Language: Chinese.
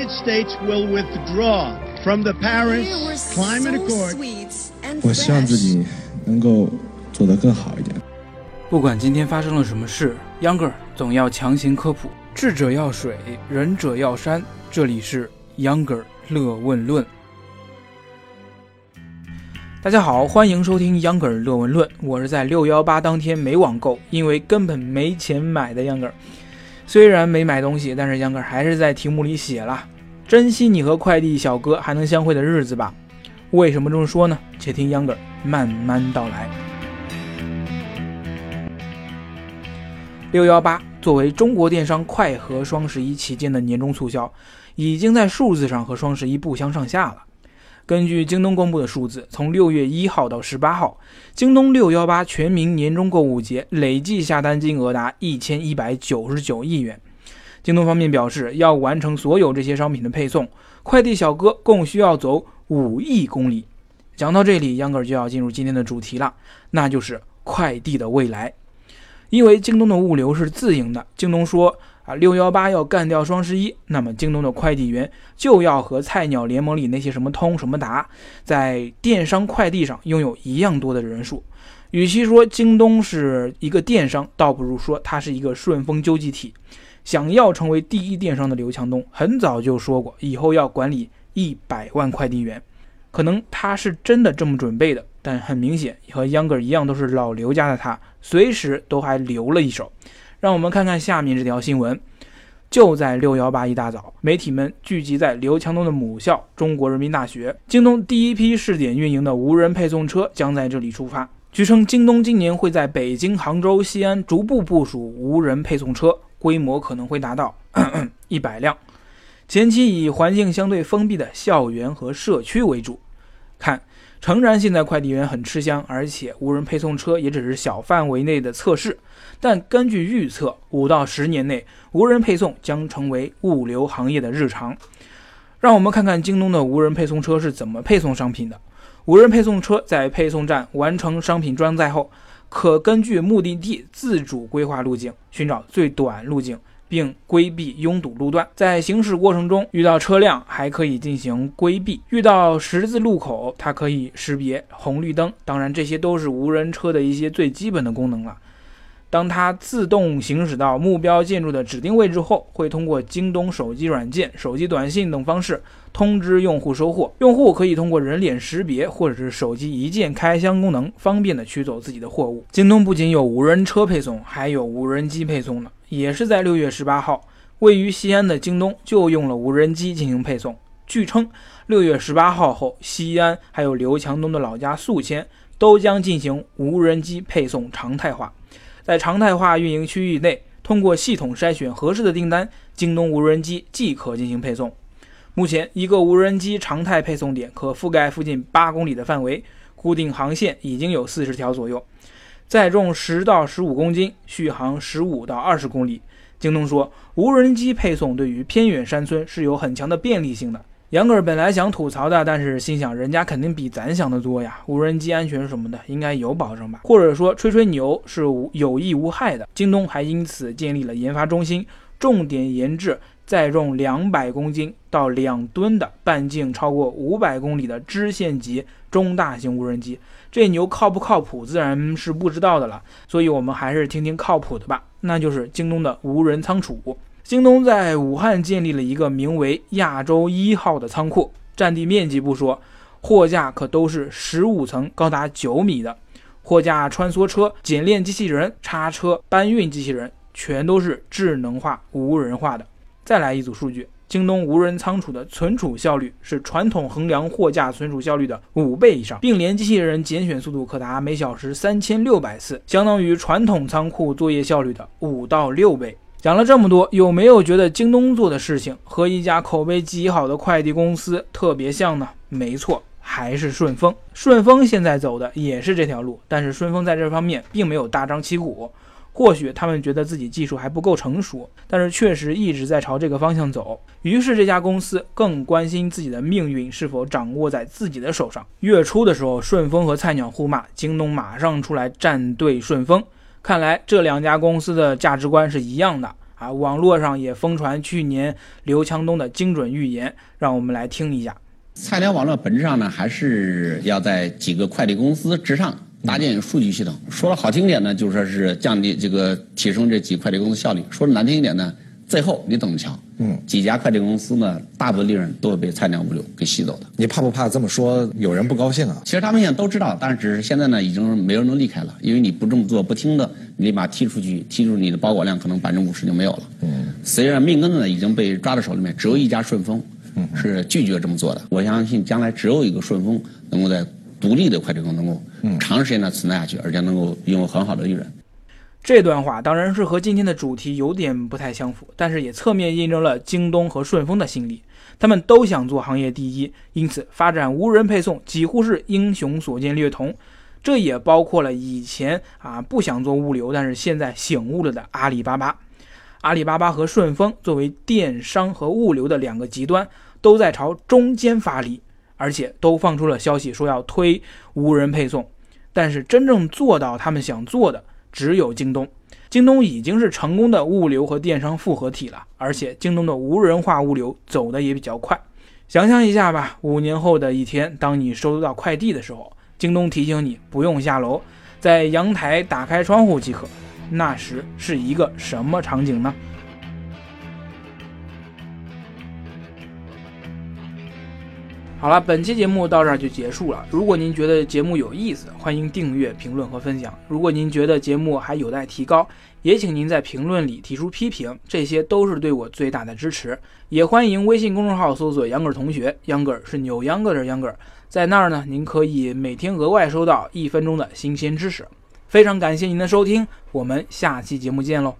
United States will withdraw from the Paris Climate Accord. 我希望自己能够做得更好一点。不管今天发生了什么事，Younger 总要强行科普。智者要水，仁者要山。这里是 Younger 乐问论。大家好，欢迎收听 Younger 乐问论。我是在六幺八当天没网购，因为根本没钱买的 Younger。虽然没买东西，但是 Younger 还是在题目里写了：珍惜你和快递小哥还能相会的日子吧。为什么这么说呢？且听 Younger 慢慢道来。六幺八作为中国电商快和双十一期间的年终促销，已经在数字上和双十一不相上下了。根据京东公布的数字，从六月一号到十八号，京东六幺八全民年终购物节累计下单金额达一千一百九十九亿元。京东方面表示，要完成所有这些商品的配送，快递小哥共需要走五亿公里。讲到这里，秧歌就要进入今天的主题了，那就是快递的未来。因为京东的物流是自营的，京东说。啊，六幺八要干掉双十一，那么京东的快递员就要和菜鸟联盟里那些什么通什么达，在电商快递上拥有一样多的人数。与其说京东是一个电商，倒不如说它是一个顺丰纠集体。想要成为第一电商的刘强东，很早就说过，以后要管理一百万快递员。可能他是真的这么准备的，但很明显，和秧歌一样都是老刘家的他，随时都还留了一手。让我们看看下面这条新闻。就在六幺八一大早，媒体们聚集在刘强东的母校中国人民大学。京东第一批试点运营的无人配送车将在这里出发。据称，京东今年会在北京、杭州、西安逐步部署无人配送车，规模可能会达到 一百辆。前期以环境相对封闭的校园和社区为主。看。诚然，现在快递员很吃香，而且无人配送车也只是小范围内的测试。但根据预测，五到十年内，无人配送将成为物流行业的日常。让我们看看京东的无人配送车是怎么配送商品的。无人配送车在配送站完成商品装载后，可根据目的地自主规划路径，寻找最短路径。并规避拥堵路段，在行驶过程中遇到车辆还可以进行规避；遇到十字路口，它可以识别红绿灯。当然，这些都是无人车的一些最基本的功能了。当它自动行驶到目标建筑的指定位置后，会通过京东手机软件、手机短信等方式通知用户收货。用户可以通过人脸识别或者是手机一键开箱功能，方便的取走自己的货物。京东不仅有无人车配送，还有无人机配送呢。也是在六月十八号，位于西安的京东就用了无人机进行配送。据称，六月十八号后，西安还有刘强东的老家宿迁都将进行无人机配送常态化。在常态化运营区域内，通过系统筛选合适的订单，京东无人机即可进行配送。目前，一个无人机常态配送点可覆盖附近八公里的范围，固定航线已经有四十条左右。载重十到十五公斤，续航十五到二十公里。京东说，无人机配送对于偏远山村是有很强的便利性的。杨哥本来想吐槽的，但是心想，人家肯定比咱想的多呀。无人机安全什么的，应该有保证吧？或者说，吹吹牛是无有益无害的。京东还因此建立了研发中心，重点研制载重两百公斤到两吨的半径超过五百公里的支线级中大型无人机。这牛靠不靠谱，自然是不知道的了。所以，我们还是听听靠谱的吧。那就是京东的无人仓储。京东在武汉建立了一个名为“亚洲一号”的仓库，占地面积不说，货架可都是十五层、高达九米的。货架穿梭车、检验机器人、叉车、搬运机器人，全都是智能化、无人化的。再来一组数据。京东无人仓储的存储效率是传统衡量货架存储效率的五倍以上，并联机器人拣选速度可达每小时三千六百次，相当于传统仓库作业效率的五到六倍。讲了这么多，有没有觉得京东做的事情和一家口碑极好的快递公司特别像呢？没错，还是顺丰。顺丰现在走的也是这条路，但是顺丰在这方面并没有大张旗鼓。或许他们觉得自己技术还不够成熟，但是确实一直在朝这个方向走。于是这家公司更关心自己的命运是否掌握在自己的手上。月初的时候，顺丰和菜鸟互骂，京东马上出来站队顺丰。看来这两家公司的价值观是一样的啊，网络上也疯传去年刘强东的精准预言，让我们来听一下。菜鸟网络本质上呢，还是要在几个快递公司之上搭建数据系统。说的好听点呢，就说是降低这个提升这几快递公司效率；说的难听一点呢，最后你等着瞧？嗯，几家快递公司呢，大部分利润都会被菜鸟物流给吸走的。你怕不怕这么说有人不高兴啊？其实他们现在都知道，但是只是现在呢，已经没有人能离开了，因为你不这么做，不听的，你立马踢出去，踢出你的包裹量可能百分之五十就没有了。嗯，虽然命根子呢已经被抓在手里面，只有一家顺丰。是拒绝这么做的。我相信将来只有一个顺丰能够在独立的快递公司能够长时间的存在下去，而且能够拥有很好的利润。这段话当然是和今天的主题有点不太相符，但是也侧面印证了京东和顺丰的心理，他们都想做行业第一，因此发展无人配送几乎是英雄所见略同。这也包括了以前啊不想做物流，但是现在醒悟了的阿里巴巴。阿里巴巴和顺丰作为电商和物流的两个极端，都在朝中间发力，而且都放出了消息说要推无人配送。但是真正做到他们想做的，只有京东。京东已经是成功的物流和电商复合体了，而且京东的无人化物流走的也比较快。想象一下吧，五年后的一天，当你收到快递的时候，京东提醒你不用下楼，在阳台打开窗户即可。那时是一个什么场景呢？好了，本期节目到这儿就结束了。如果您觉得节目有意思，欢迎订阅、评论和分享。如果您觉得节目还有待提高，也请您在评论里提出批评，这些都是对我最大的支持。也欢迎微信公众号搜索“秧歌同学”，秧歌是扭秧歌的秧歌，在那儿呢，您可以每天额外收到一分钟的新鲜知识。非常感谢您的收听，我们下期节目见喽。